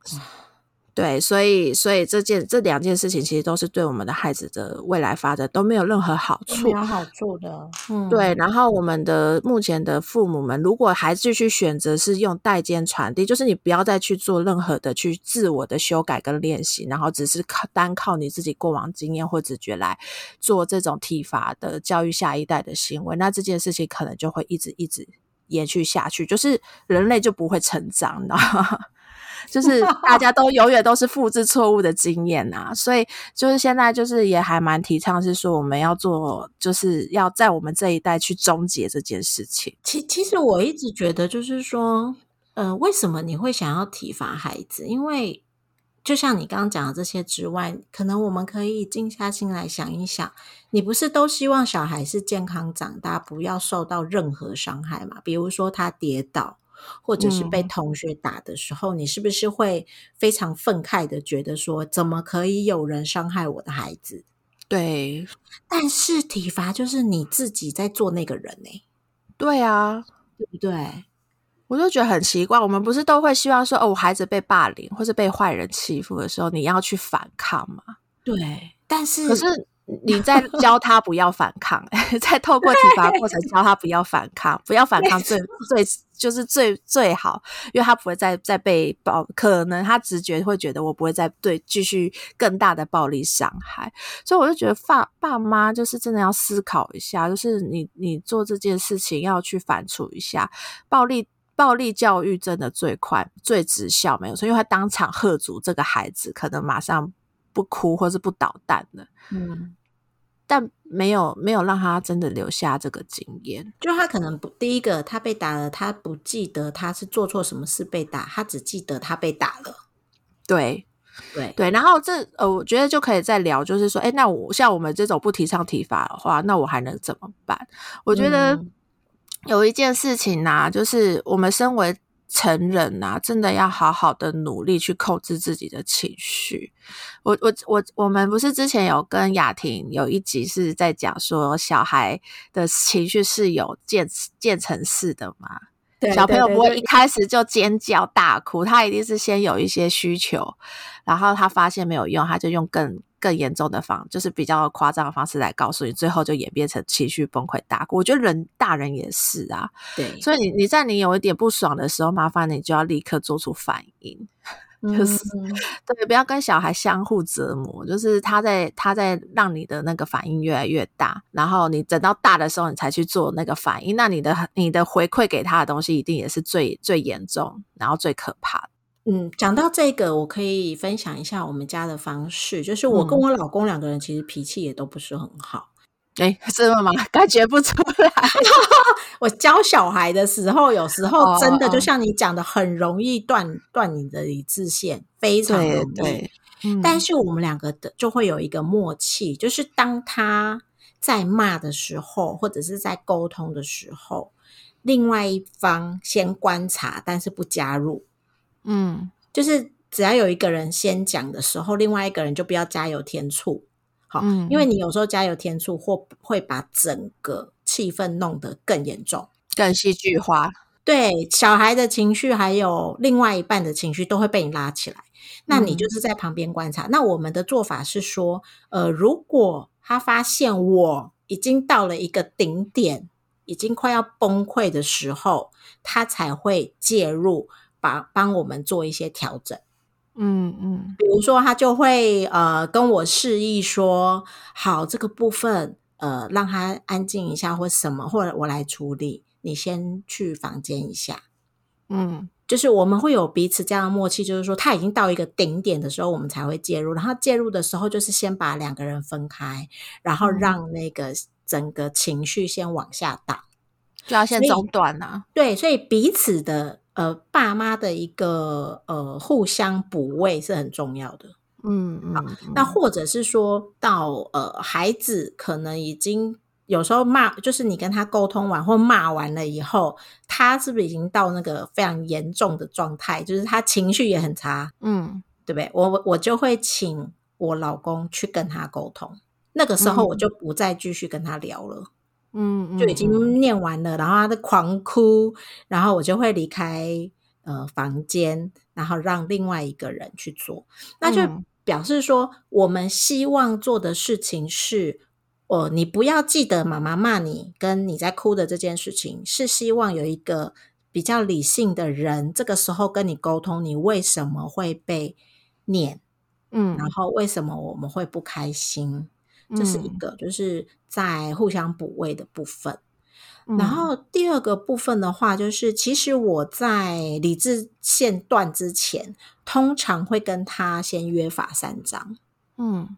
对，所以所以这件这两件事情其实都是对我们的孩子的未来发展都没有任何好处没。有好处的，嗯，对，然后我们的目前的父母们，如果还继续选择是用代间传递，就是你不要再去做任何的去自我的修改跟练习，然后只是靠单靠你自己过往经验或直觉来做这种体罚的教育下一代的行为，那这件事情可能就会一直一直延续下去，就是人类就不会成长，你知道吗？就是大家都永远都是复制错误的经验啊、所以就是现在就是也还蛮提倡是说我们要做，就是要在我们这一代去终结这件事情。其其实我一直觉得，就是说，呃，为什么你会想要体罚孩子？因为就像你刚刚讲的这些之外，可能我们可以静下心来想一想，你不是都希望小孩是健康长大，不要受到任何伤害嘛？比如说他跌倒。或者是被嗯同学打的时候，你是不是会非常愤慨的觉得说，怎么可以有人伤害我的孩子？对，但是体罚就是你自己在做那个人呢、对啊，对不对？我就觉得很奇怪。我们不是都会希望说，哦，我孩子被霸凌或者被坏人欺负的时候，你要去反抗吗？对，但是可是你在教他不要反抗，[laughs] 在透过体罚过程教他不要反抗，不要反抗最最就是最最好，因为他不会再再被暴，可能他直觉会觉得我不会再对继续更大的暴力伤害，所以我就觉得爸爸妈就是真的要思考一下，就是你你做这件事情要去反刍一下，暴力。暴力教育真的最快、最直效，没有错，因为他当场喝足这个孩子，可能马上不哭或是不捣蛋了。嗯，但没有没有让他真的留下这个经验。就他可能不，第一个他被打了，他不记得他是做错什么事被打，他只记得他被打了。对对，对，然后这呃，我觉得就可以再聊，就是说，哎，那我像我们这种不提倡体罚的话，那我还能怎么办？我觉得嗯有一件事情呐、就是我们身为成人呐、真的要好好的努力去控制自己的情绪。我我我我们不是之前有跟雅婷有一集是在讲说小孩的情绪是有渐渐层式的嘛？对小朋友不会一开始就尖叫大哭，他一定是先有一些需求，然后他发现没有用，他就用更更严重的方，就是比较夸张的方式来告诉你，最后就演变成情绪崩溃大哭。我觉得人大人也是啊，对，所以你你在你有一点不爽的时候，麻烦你就要立刻做出反应。[laughs] 就是嗯对，不要跟小孩相互折磨，就是他在他在让你的那个反应越来越大，然后你等到大的时候，你才去做那个反应，那你的你的回馈给他的东西一定也是最最严重，然后最可怕的。嗯，讲到这个，我可以分享一下我们家的方式，就是我跟嗯我老公两个人其实脾气也都不是很好。哎，[laughs] 真的吗？[laughs] 感觉不出来。[laughs] 我教小孩的时候，有时候哦真的哦就像你讲的，很容易断断你的理智线，非常对容易。但是我们两个的就会有一个默契，就是当他在骂的时候，或者是在沟通的时候，另外一方先观察，但是不加入。嗯就是只要有一个人先讲的时候，另外一个人就不要加油添醋。好，嗯因为你有时候加油添醋，或会把整个气氛弄得更严重。更戏剧化。对小孩的情绪，还有另外一半的情绪，都会被你拉起来。那你就是在旁边观察。那我们的做法是说，呃，如果他发现我已经到了一个顶点，已经快要崩溃的时候，他才会介入，把帮我们做一些调整。嗯嗯，比如说，他就会呃跟我示意说，好，这个部分呃让他安静一下，或什么，或者我来处理，你先去房间一下。嗯就是我们会有彼此这样的默契，就是说他已经到一个顶点的时候，我们才会介入。然后介入的时候，就是先把两个人分开，然后嗯让那个整个情绪先往下打。就要先所以中断啊。对，所以彼此的呃爸妈的一个呃互相补位是很重要的。嗯嗯，嗯那或者是说到呃孩子可能已经有时候骂，就是你跟他沟通完或骂完了以后，他是不是已经到那个非常严重的状态，就是他情绪也很差，嗯对不对？我我就会请我老公去跟他沟通，那个时候我就不再继续跟他聊了。嗯嗯，就已嗯。经念完了，然后他在狂哭，然后我就会离开呃房间，然后让另外一个人去做，那就嗯。表示说我们希望做的事情是，哦，你不要记得妈妈骂你跟你在哭的这件事情，是希望有一个比较理性的人，这个时候跟你沟通，你为什么会被念，嗯，然后为什么我们会不开心，这是一嗯。个，就是在互相补位的部分。嗯。然后第二个部分的话，就是其实我在理智线断之前，通常会跟他先约法三章，嗯。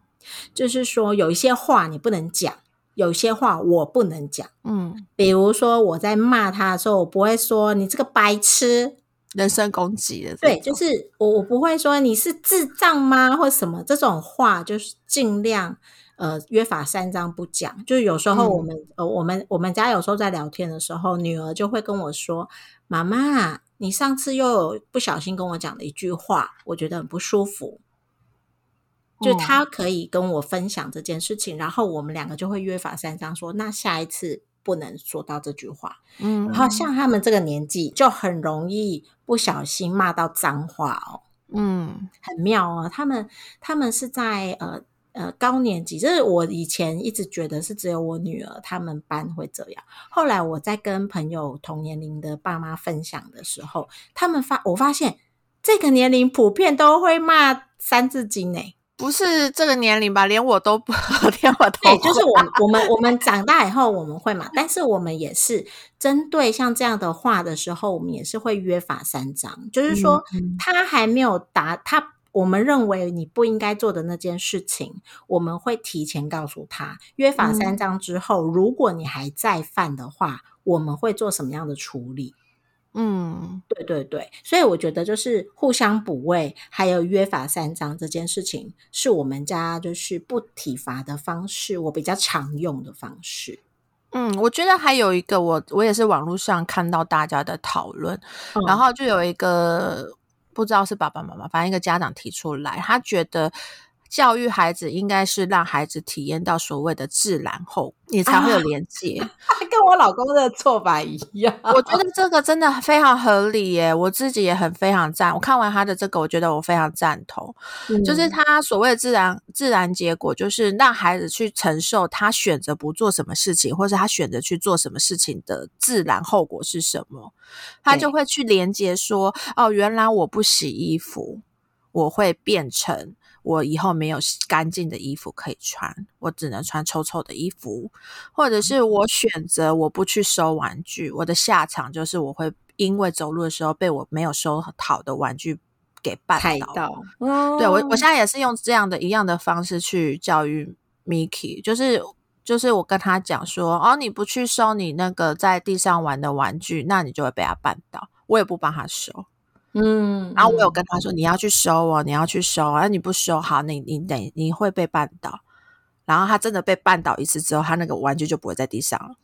就是说有一些话你不能讲，有些话我不能讲。嗯，比如说我在骂他的时候，我不会说你这个白痴，人身攻击的对，就是我我不会说你是智障吗，或什么这种话，就是尽量呃约法三章不讲。就是有时候我们、呃我们我们家有时候在聊天的时候，女儿就会跟我说：“妈妈，你上次又有不小心跟我讲了一句话，我觉得很不舒服。”就嗯她可以跟我分享这件事情，然后我们两个就会约法三章说，那下一次不能说到这句话。嗯，然后像他们这个年纪，就很容易不小心骂到脏话哦。嗯很妙哦，他们他们是在呃呃高年级，这是我以前一直觉得是只有我女儿他们班会这样。后来我在跟朋友同年龄的爸妈分享的时候，他们发我发现这个年龄普遍都会骂三字经呢。不是这个年龄吧，连我都不，[laughs] 连我都对，就是我们我们我们长大以后我们会嘛，但是我们也是针对像这样的话的时候，我们也是会约法三章，就是说嗯他还没有达他。我们认为你不应该做的那件事情，我们会提前告诉他。约法三嗯章之后，如果你还再犯的话，我们会做什么样的处理？嗯对对对，所以我觉得就是互相补位，还有约法三章这件事情，是我们家就是不体罚的方式，我比较常用的方式。嗯，我觉得还有一个，我我也是网络上看到大家的讨论，嗯然后就有一个不知道是爸爸妈妈，反正一个家长提出来，他觉得教育孩子应该是让孩子体验到所谓的自然后，你才会有啊连接。[laughs] 跟我老公的做法一样。我觉得这个真的非常合理耶，我自己也很非常赞。我看完他的这个，我觉得我非常赞同。就是嗯他所谓的自然自然结果，就是让孩子去承受他选择不做什么事情，或是他选择去做什么事情的自然后果是什么，他就对会去连接说，哦，原来我不洗衣服，我会变成我以后没有洗干净的衣服可以穿，我只能穿臭臭的衣服，或者是我选择我不去收玩具，我的下场就是我会因为走路的时候被我没有收好的玩具给绊倒。对我，哦我现在也是用这样的一样的方式去教育 Miki，就是就是我跟他讲说，哦，你不去收你那个在地上玩的玩具，那你就会被他绊倒。我也不帮他收，嗯，然后我有嗯跟他说，你要去收哦，你要去收啊，你不收好，你你等你会被绊倒。然后他真的被绊倒一次之后，他那个玩具就不会在地上了。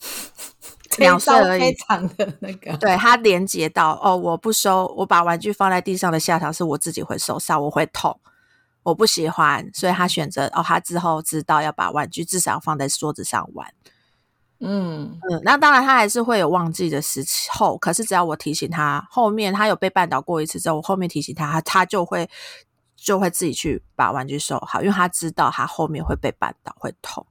[laughs] 两岁而已非常的那个，对他连接到哦，我不收，我把玩具放在地上的下场是我自己会受伤，我会痛，我不喜欢，所以他选择哦，他之后知道要把玩具至少放在桌子上玩。嗯嗯，那当然他还是会有忘记的时候，可是只要我提醒他，后面他有被绊倒过一次之后，我后面提醒他，他他就会就会自己去把玩具收好，因为他知道他后面会被绊倒会痛。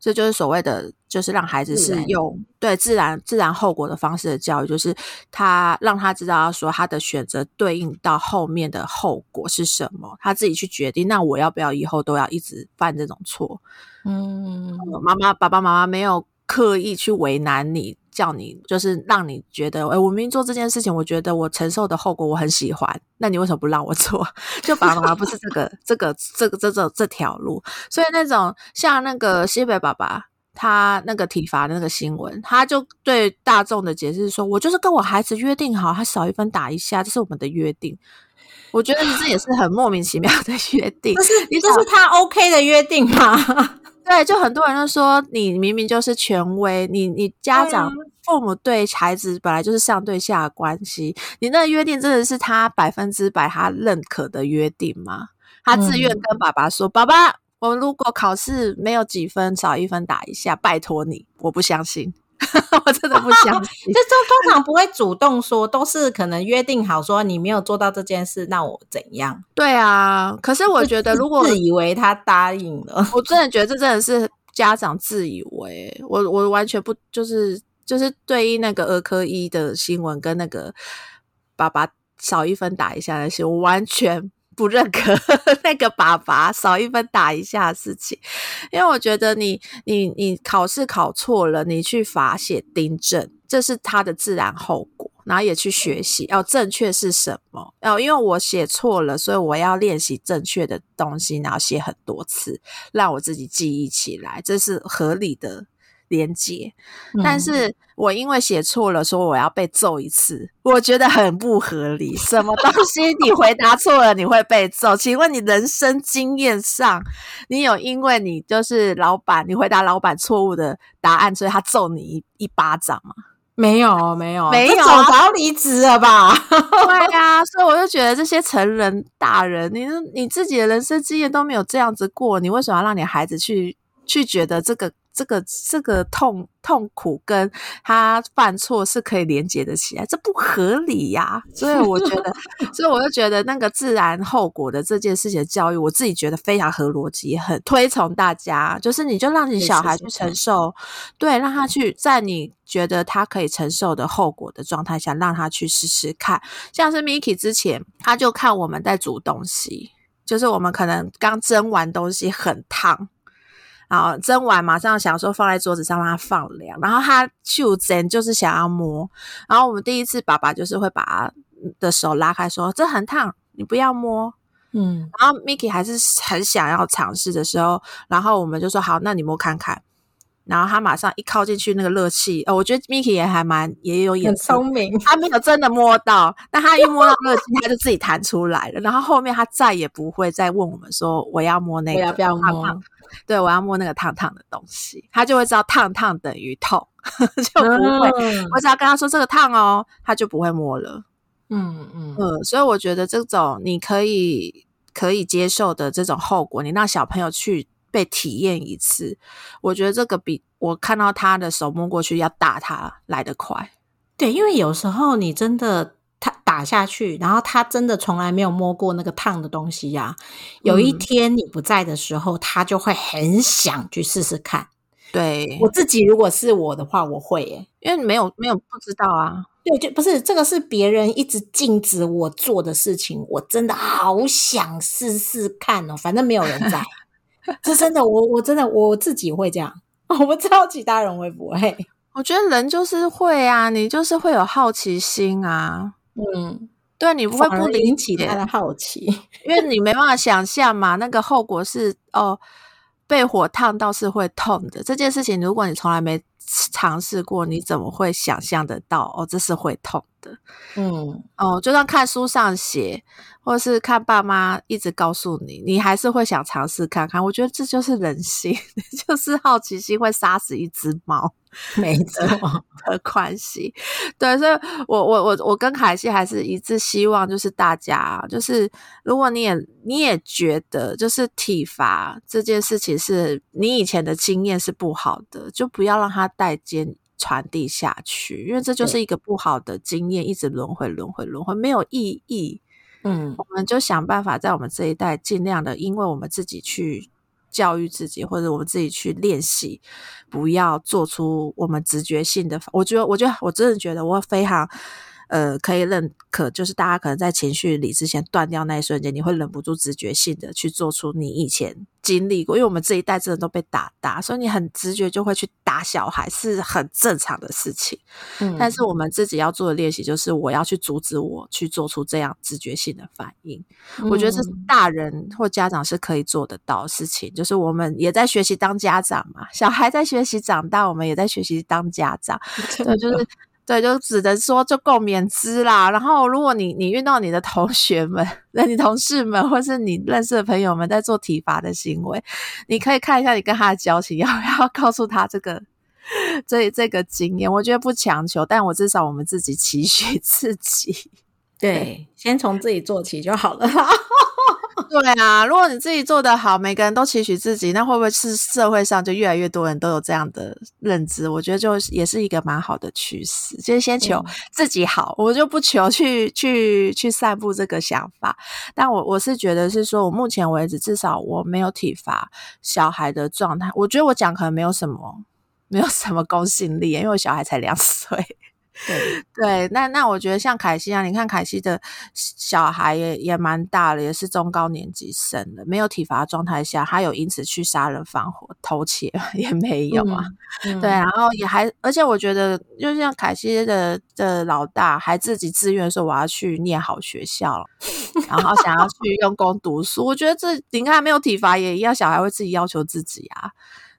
这就是所谓的，就是让孩子是用对自然自然后果的方式的教育，就是他让他知道说他的选择对应到后面的后果是什么，他自己去决定。那我要不要以后都要一直犯这种错？嗯妈妈、爸爸妈妈没有刻意去为难你，叫你就是让你觉得，哎、我明明做这件事情，我觉得我承受的后果我很喜欢，那你为什么不让我做？[laughs] 就爸爸妈妈不是 [laughs] 这个、这个、这个、这这这条路，所以那种像那个西北爸爸。他那个体罚的那个新闻，他就对大众的解释说：“我就是跟我孩子约定好，他少一分打一下，这是我们的约定。”我觉得这也是很莫名其妙的约定。这是你想这是他 OK 的约定吗？[laughs] 对，就很多人都说你明明就是权威，你你家长、父母对孩子本来就是上对下的关系，你那个约定真的是他百分之百他认可的约定吗？他自愿嗯跟爸爸说：“爸爸，我如果考试没有几分，少一分打一下，拜托你。”我不相信，[laughs] 我真的不相信。[laughs] 这就通常不会主动说，都是可能约定好说你没有做到这件事，那我怎样？对啊，可是我觉得如果自以为他答应了，我真的觉得这真的是家长自以为，我我完全不就是就是对于那个儿科医的新闻跟那个爸爸少一分打一下的新闻，我完全不认可 [laughs] 那个爸爸少一分打一下的事情，因为我觉得你你你考试考错了，你去罚写订正，这是他的自然后果。然后也去学习，要正确是什么？哦，因为我写错了，所以我要练习正确的东西，然后写很多次，让我自己记忆起来，这是合理的连接。但嗯是我因为写错了，说我要被揍一次，我觉得很不合理。什么东西你回答错了你会被揍？请问你人生经验上，你有因为你就是老板，你回答老板错误的答案，所以他揍你一一巴掌吗？没有没有没有早离职了吧？对呀、[laughs] 所以我就觉得这些成人大人，你你自己的人生经验都没有这样子过，你为什么要让你孩子去去觉得这个这个这个痛痛苦跟他犯错是可以连接的起来？这不合理呀、所以我觉得，[laughs] 所以我就觉得那个自然后果的这件事情的教育，我自己觉得非常合逻辑，也很推崇大家，就是你就让你小孩去承受，对，让他去在你觉得他可以承受的后果的状态下，让他去试试看。像是 Miki 之前，他就看我们在煮东西，就是我们可能刚蒸完东西很烫，然后蒸完马上想说放在桌子上让它放凉，然后他就蒸就是想要摸，然后我们第一次爸爸就是会把他的手拉开说这很烫，你不要摸。嗯然后 Miki 还是很想要尝试的时候，然后我们就说好，那你摸看看。然后他马上一靠进去那个热气，呃，我觉得 Miki 也还蛮也有眼很聪明。他没有真的摸到，但他一摸到热气，他就自己弹出来了。然后后面他再也不会再问我们说我要摸那个不要摸？对，我要摸那个烫烫的东西，他就会知道烫烫等于痛，[laughs] 就不会。嗯我只要跟他说这个烫哦，他就不会摸了。嗯嗯嗯，所以我觉得这种你可以可以接受的这种后果，你让小朋友去被体验一次，我觉得这个比我看到他的手摸过去要打他来得快。对，因为有时候你真的他打下去，然后他真的从来没有摸过那个烫的东西呀、有一嗯天你不在的时候，他就会很想去试试看。对，我自己如果是我的话，我会耶。因为没有没有不知道啊，对，就不是这个是别人一直禁止我做的事情，我真的好想试试看哦。反正没有人在，这真的，我我真的我自己会这样，[laughs] 我不知道其他人会不会。[laughs] 我觉得人就是会啊，你就是会有好奇心啊，嗯，对你不会不理解引起他，的好奇。因为你没办法想象嘛，那个后果是哦，被火烫到是会痛的。这件事情，如果你从来没尝试过，你怎么会想象得到哦，这是会痛的？嗯，哦，就算看书上写，或是看爸妈一直告诉你，你还是会想尝试看看。我觉得这就是人性，[laughs] 就是好奇心会杀死一只猫。[laughs] 没错。的关系。对，所以我我我我跟凯西还是一致希望，就是大家，就是如果你也你也觉得，就是体罚这件事情是你以前的经验是不好的，就不要让它它代间传递下去，因为这就是一个不好的经验，一直轮回、轮回、轮回，没有意义。嗯我们就想办法在我们这一代尽量的，因为我们自己去教育自己，或者我们自己去练习，不要做出我们直觉性的。我觉得，我觉得，我真的觉得我非常。呃，可以认可，就是大家可能在情绪里之前断掉那一瞬间，你会忍不住直觉性的去做出你以前经历过，因为我们这一代真的都被打大，所以你很直觉就会去打小孩，是很正常的事情。嗯但是我们自己要做的练习，就是我要去阻止我去做出这样直觉性的反应。我觉得这是嗯大人或家长是可以做得到的事情，就是我们也在学习当家长嘛，小孩在学习长大，我们也在学习当家长。[laughs] 对，就是对，就只能说就共勉之啦。然后，如果你你遇到你的同学们、[laughs] 那你同事们，或是你认识的朋友们在做体罚的行为，你可以看一下你跟他的交情，[laughs] 要不要告诉他这个这这个经验？我觉得不强求，但我至少我们自己期许自己。[laughs] 对，先从自己做起就好了啦。对啊，如果你自己做得好，每个人都期许自己，那会不会是社会上就越来越多人都有这样的认知？我觉得就也是一个蛮好的趋势，就是先求自己好，我就不求去去去散布这个想法。但我我是觉得是说，我目前为止至少我没有体罚小孩的状态，我觉得我讲可能没有什么没有什么公信力，因为我小孩才两岁。对，[laughs] 对，那那我觉得像凯西啊，你看凯西的小孩也也蛮大了，也是中高年级生的，没有体罚的状态下，他有因此去杀人放火、偷窃 [laughs] 也没有啊。嗯对，然后也还，而且我觉得，就像凯西的的老大，还自己自愿说我要去念好学校，然后想要去用功读书。我觉得这你看没有体罚也一样，小孩会自己要求自己啊。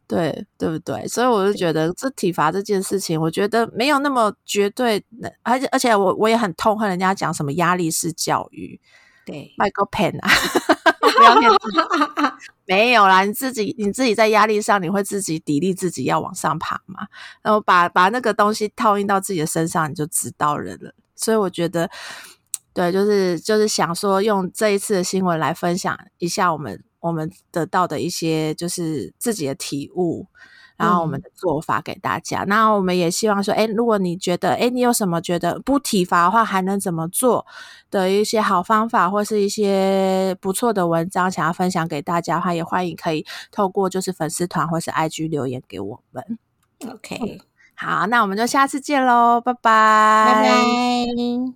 对对不对？所以我就觉得这体罚这件事情，我觉得没有那么绝对，而且而且我我也很痛恨人家讲什么压力式教育，对，，Michael pen 啊，[laughs] 不要念自己 [laughs] 没有啦，你自己你自己在压力上，你会自己砥砺自己要往上爬嘛，然后把把那个东西套印到自己的身上，你就知道人了。所以我觉得，对，就是就是想说，用这一次的新闻来分享一下我们我们得到的一些就是自己的体悟。然后我们的做法给大家，那我们也希望说，哎，如果你觉得，哎，你有什么觉得不体罚的话还能怎么做的一些好方法，或是一些不错的文章，想要分享给大家的话，也欢迎可以透过就是粉丝团或是 IG 留言给我们。OK，好，那我们就下次见喽，拜拜，拜拜。